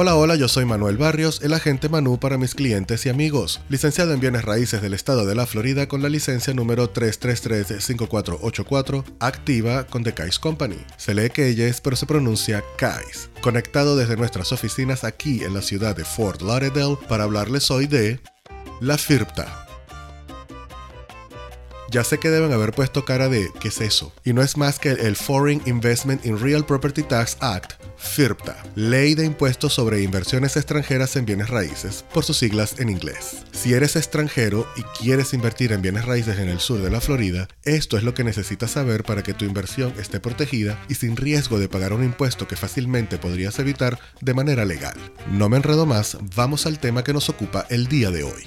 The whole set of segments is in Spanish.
Hola, hola, yo soy Manuel Barrios, el agente Manú para mis clientes y amigos, licenciado en bienes raíces del estado de la Florida con la licencia número 333-5484, activa con The Kais Company. Se lee Keyes, pero se pronuncia Kais. Conectado desde nuestras oficinas aquí en la ciudad de Fort Lauderdale para hablarles hoy de la FIRPTA, ya sé que deben haber puesto cara de ¿qué es eso? Y no es más que el Foreign Investment in Real Property Tax Act, FIRPTA, Ley de Impuestos sobre Inversiones Extranjeras en Bienes Raíces, por sus siglas en inglés. Si eres extranjero y quieres invertir en bienes raíces en el sur de la Florida, esto es lo que necesitas saber para que tu inversión esté protegida y sin riesgo de pagar un impuesto que fácilmente podrías evitar de manera legal. No me enredo más, vamos al tema que nos ocupa el día de hoy.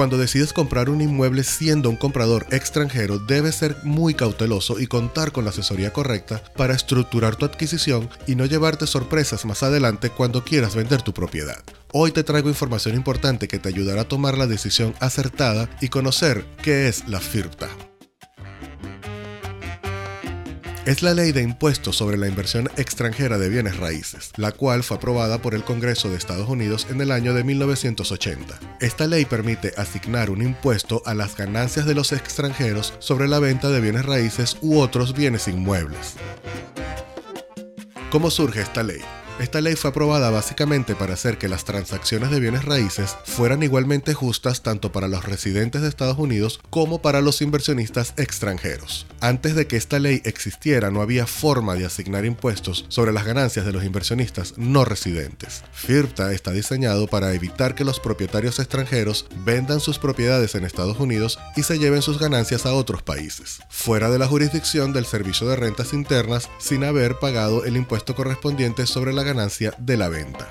Cuando decides comprar un inmueble siendo un comprador extranjero, debes ser muy cauteloso y contar con la asesoría correcta para estructurar tu adquisición y no llevarte sorpresas más adelante cuando quieras vender tu propiedad. Hoy te traigo información importante que te ayudará a tomar la decisión acertada y conocer qué es la FIRPTA. Es la Ley de Impuestos sobre la Inversión Extranjera de Bienes Raíces, la cual fue aprobada por el Congreso de Estados Unidos en el año de 1980. Esta ley permite asignar un impuesto a las ganancias de los extranjeros sobre la venta de bienes raíces u otros bienes inmuebles. ¿Cómo surge esta ley? Esta ley fue aprobada básicamente para hacer que las transacciones de bienes raíces fueran igualmente justas tanto para los residentes de Estados Unidos como para los inversionistas extranjeros. Antes de que esta ley existiera no había forma de asignar impuestos sobre las ganancias de los inversionistas no residentes. FIRPTA está diseñado para evitar que los propietarios extranjeros vendan sus propiedades en Estados Unidos y se lleven sus ganancias a otros países, fuera de la jurisdicción del Servicio de Rentas Internas sin haber pagado el impuesto correspondiente sobre la ganancia de la venta.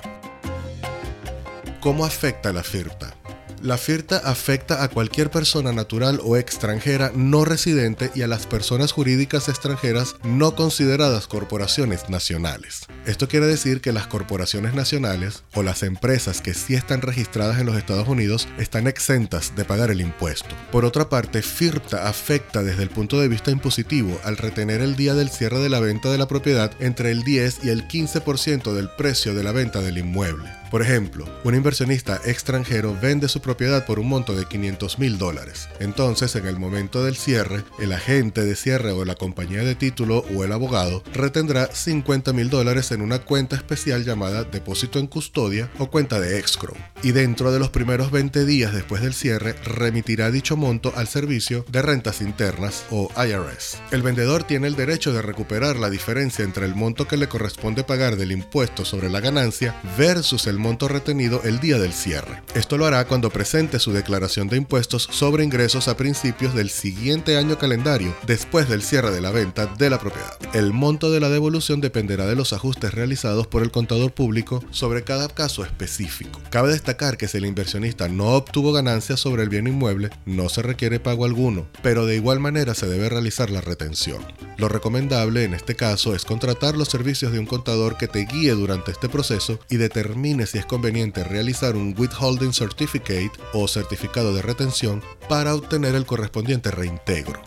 ¿Cómo afecta la FIRTA? La FIRTA afecta a cualquier persona natural o extranjera no residente y a las personas jurídicas extranjeras no consideradas corporaciones nacionales. Esto quiere decir que las corporaciones nacionales o las empresas que sí están registradas en los Estados Unidos están exentas de pagar el impuesto. Por otra parte, FIRTA afecta desde el punto de vista impositivo al retener el día del cierre de la venta de la propiedad entre el 10 y el 15% del precio de la venta del inmueble. Por ejemplo, un inversionista extranjero vende su propiedad por un monto de 500 mil dólares. Entonces, en el momento del cierre, el agente de cierre o la compañía de título o el abogado retendrá 50 mil dólares en una cuenta especial llamada depósito en custodia o cuenta de escrow. Y dentro de los primeros 20 días después del cierre, remitirá dicho monto al servicio de rentas internas o IRS. El vendedor tiene el derecho de recuperar la diferencia entre el monto que le corresponde pagar del impuesto sobre la ganancia versus el monto retenido el día del cierre. Esto lo hará cuando presente su declaración de impuestos sobre ingresos a principios del siguiente año calendario, después del cierre de la venta de la propiedad. El monto de la devolución dependerá de los ajustes realizados por el contador público sobre cada caso específico. Cabe destacar que si el inversionista no obtuvo ganancias sobre el bien inmueble, no se requiere pago alguno, pero de igual manera se debe realizar la retención. Lo recomendable en este caso es contratar los servicios de un contador que te guíe durante este proceso y determine si es conveniente realizar un Withholding Certificate o certificado de retención para obtener el correspondiente reintegro.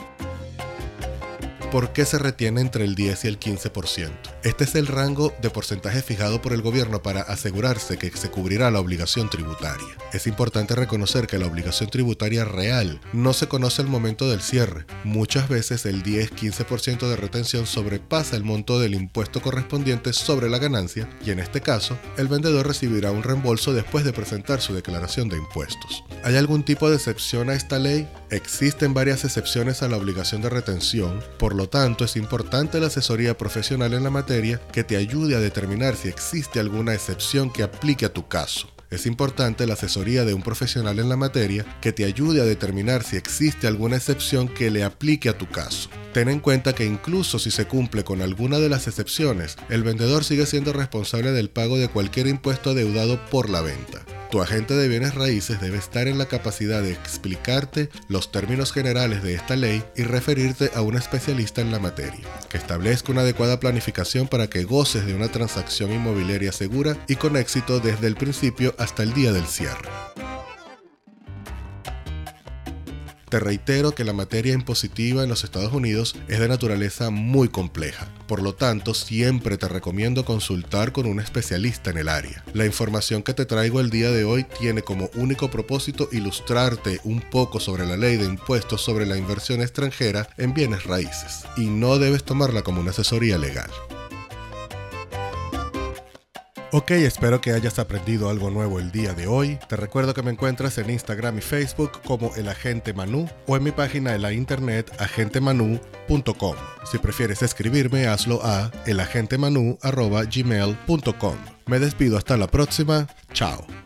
¿Por qué se retiene entre el 10 y el 15%? Este es el rango de porcentaje fijado por el gobierno para asegurarse que se cubrirá la obligación tributaria. Es importante reconocer que la obligación tributaria real no se conoce al momento del cierre. Muchas veces el 10-15% de retención sobrepasa el monto del impuesto correspondiente sobre la ganancia y en este caso el vendedor recibirá un reembolso después de presentar su declaración de impuestos. ¿Hay algún tipo de excepción a esta ley? Existen varias excepciones a la obligación de retención, por lo tanto, es importante la asesoría profesional en la materia que te ayude a determinar si existe alguna excepción que aplique a tu caso. Es importante la asesoría de un profesional en la materia que te ayude a determinar si existe alguna excepción que le aplique a tu caso. Ten en cuenta que incluso si se cumple con alguna de las excepciones, el vendedor sigue siendo responsable del pago de cualquier impuesto adeudado por la venta. Tu agente de bienes raíces debe estar en la capacidad de explicarte los términos generales de esta ley y referirte a un especialista en la materia, que establezca una adecuada planificación para que goces de una transacción inmobiliaria segura y con éxito desde el principio hasta el día del cierre. Te reitero que la materia impositiva en los Estados Unidos es de naturaleza muy compleja, por lo tanto siempre te recomiendo consultar con un especialista en el área. La información que te traigo el día de hoy tiene como único propósito ilustrarte un poco sobre la ley de impuestos sobre la inversión extranjera en bienes raíces, y no debes tomarla como una asesoría legal. Ok, espero que hayas aprendido algo nuevo el día de hoy. Te recuerdo que me encuentras en Instagram y Facebook como El Agente Manu o en mi página de la internet agentemanu.com. Si prefieres escribirme, hazlo a elagentemanu.gmail.com. Me despido hasta la próxima. Chao.